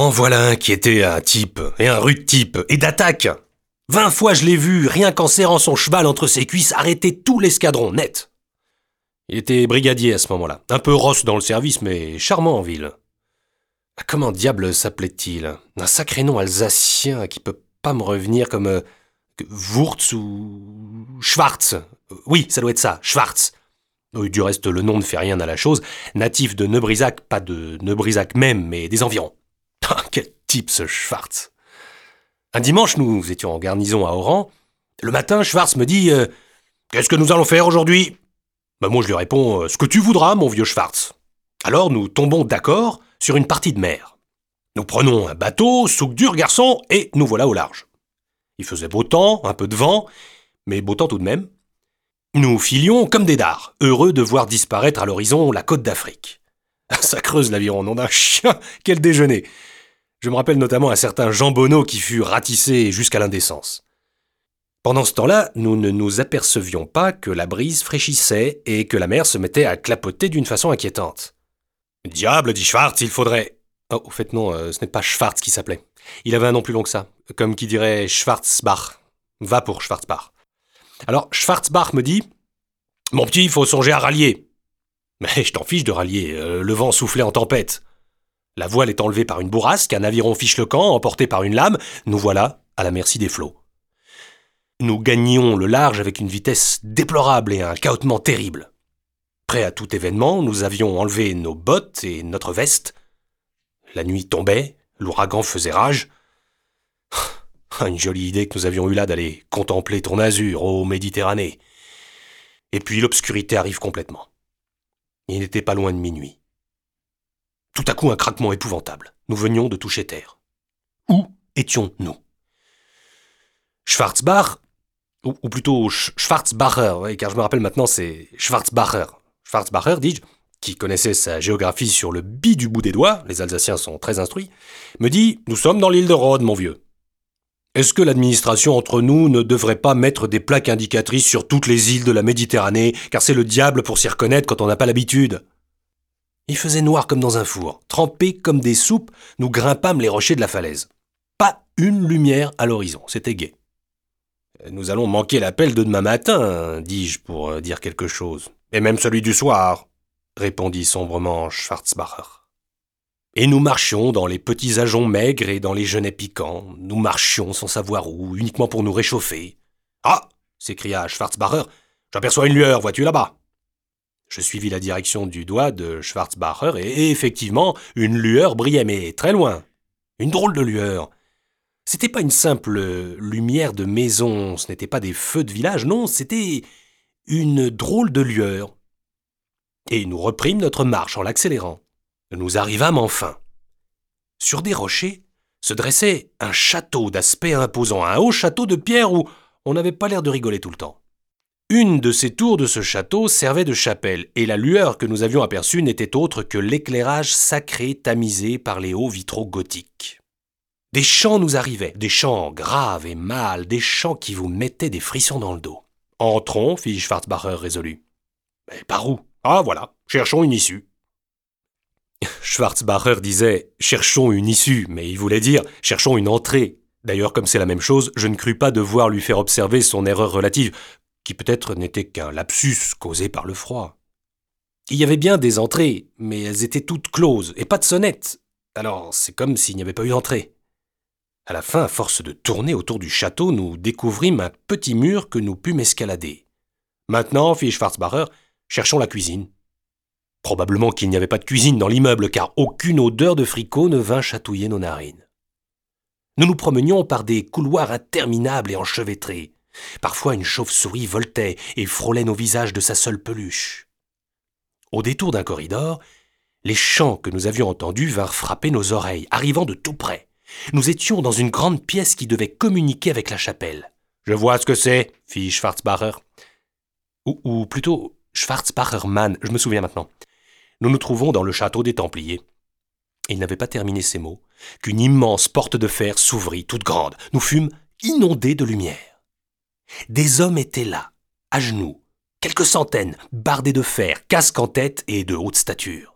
En voilà un qui était un type, et un rude type, et d'attaque. Vingt fois je l'ai vu, rien qu'en serrant son cheval entre ses cuisses, arrêter tout l'escadron, net. Il était brigadier à ce moment-là, un peu rosse dans le service, mais charmant en ville. Comment diable s'appelait-il? Un sacré nom alsacien qui peut pas me revenir comme euh, Wurz ou Schwarz. Oui, ça doit être ça, Schwarz. Du reste, le nom ne fait rien à la chose. Natif de Neubrisac, pas de Neubrisac même, mais des environs. Ah, quel type ce Schwarz Un dimanche, nous étions en garnison à Oran. Le matin, Schwarz me dit euh, Qu'est-ce que nous allons faire aujourd'hui? Bah, Moi, je lui réponds euh, Ce que tu voudras, mon vieux Schwarz. Alors, nous tombons d'accord sur une partie de mer. Nous prenons un bateau, souk dur, garçon, et nous voilà au large. Il faisait beau temps, un peu de vent, mais beau temps tout de même. Nous filions comme des dards, heureux de voir disparaître à l'horizon la côte d'Afrique. Ça creuse l'aviron, nom d'un chien, quel déjeuner Je me rappelle notamment un certain Jean Bonneau qui fut ratissé jusqu'à l'indécence. Pendant ce temps-là, nous ne nous apercevions pas que la brise fraîchissait et que la mer se mettait à clapoter d'une façon inquiétante. Diable, dit Schwartz, il faudrait. Oh, au fait, non, euh, ce n'est pas Schwartz qui s'appelait. Il avait un nom plus long que ça, comme qui dirait Schwarzbach. Va pour Schwarzbach. Alors, Schwarzbach me dit Mon petit, il faut songer à rallier. Mais je t'en fiche de rallier, euh, le vent soufflait en tempête. La voile est enlevée par une bourrasque, un aviron fiche le camp, emporté par une lame, nous voilà à la merci des flots. Nous gagnions le large avec une vitesse déplorable et un cahotement terrible. Prêt à tout événement, nous avions enlevé nos bottes et notre veste. La nuit tombait, l'ouragan faisait rage. Une jolie idée que nous avions eue là d'aller contempler ton azur, ô Méditerranée. Et puis l'obscurité arrive complètement. Il n'était pas loin de minuit. Tout à coup un craquement épouvantable. Nous venions de toucher terre. Où étions-nous Schwarzbach, ou, plutôt Schwarzbacher, car je me rappelle maintenant c'est Schwarzbacher, Schwarzbacher, dis-je, qui connaissait sa géographie sur le bi du bout des doigts, les Alsaciens sont très instruits, me dit Nous sommes dans l'île de Rhodes, mon vieux. Est-ce que l'administration entre nous ne devrait pas mettre des plaques indicatrices sur toutes les îles de la Méditerranée, car c'est le diable pour s'y reconnaître quand on n'a pas l'habitude? Il faisait noir comme dans un four, trempé comme des soupes, nous grimpâmes les rochers de la falaise. Pas une lumière à l'horizon, c'était gai. Nous allons manquer l'appel de demain matin, dis-je pour euh, dire quelque chose. Et même celui du soir, répondit sombrement Schwarzbacher. Et nous marchions dans les petits ajoncs maigres et dans les genêts piquants. Nous marchions sans savoir où, uniquement pour nous réchauffer. Ah s'écria Schwarzbacher. J'aperçois une lueur, vois-tu là-bas? Je suivis la direction du doigt de Schwarzbacher et effectivement, une lueur brillait, mais très loin. Une drôle de lueur. C'était pas une simple lumière de maison, ce n'était pas des feux de village, non, c'était une drôle de lueur. Et nous reprîmes notre marche en l'accélérant. Nous arrivâmes enfin. Sur des rochers se dressait un château d'aspect imposant, un haut château de pierre où on n'avait pas l'air de rigoler tout le temps. Une de ces tours de ce château servait de chapelle, et la lueur que nous avions aperçue n'était autre que l'éclairage sacré tamisé par les hauts vitraux gothiques. Des chants nous arrivaient, des chants graves et mâles, des chants qui vous mettaient des frissons dans le dos. Entrons, fit Schwarzbacher résolu. Mais par où? Ah voilà, cherchons une issue. Schwarzbacher disait Cherchons une issue, mais il voulait dire Cherchons une entrée. D'ailleurs, comme c'est la même chose, je ne crus pas devoir lui faire observer son erreur relative, qui peut-être n'était qu'un lapsus causé par le froid. Il y avait bien des entrées, mais elles étaient toutes closes, et pas de sonnette. Alors c'est comme s'il n'y avait pas eu d'entrée. À la fin, à force de tourner autour du château, nous découvrîmes un petit mur que nous pûmes escalader. Maintenant, fit Schwarzbacher, cherchons la cuisine. Probablement qu'il n'y avait pas de cuisine dans l'immeuble, car aucune odeur de fricot ne vint chatouiller nos narines. Nous nous promenions par des couloirs interminables et enchevêtrés. Parfois une chauve-souris voltait et frôlait nos visages de sa seule peluche. Au détour d'un corridor, les chants que nous avions entendus vinrent frapper nos oreilles, arrivant de tout près. Nous étions dans une grande pièce qui devait communiquer avec la chapelle. Je vois ce que c'est, fit Schwarzbacher. Ou, ou plutôt Schwarzbachermann, je me souviens maintenant. Nous nous trouvons dans le château des Templiers. Il n'avait pas terminé ces mots qu'une immense porte de fer s'ouvrit toute grande. Nous fûmes inondés de lumière. Des hommes étaient là, à genoux, quelques centaines, bardés de fer, casques en tête et de haute stature.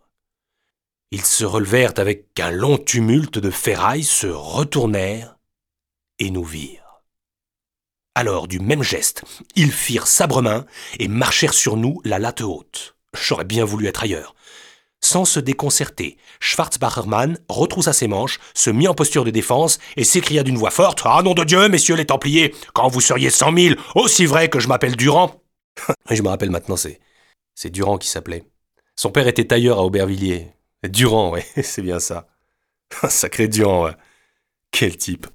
Ils se relevèrent avec un long tumulte de ferrailles, se retournèrent et nous virent. Alors, du même geste, ils firent sabre-main et marchèrent sur nous la latte haute. J'aurais bien voulu être ailleurs. Sans se déconcerter, Schwarzbachermann retroussa ses manches, se mit en posture de défense et s'écria d'une voix forte Ah nom de Dieu, messieurs les Templiers, quand vous seriez cent mille, aussi vrai que je m'appelle Durand Et je me rappelle maintenant, c'est, c'est Durand qui s'appelait. Son père était tailleur à Aubervilliers. Durand, ouais, c'est bien ça. Sacré Durand, ouais. Quel type.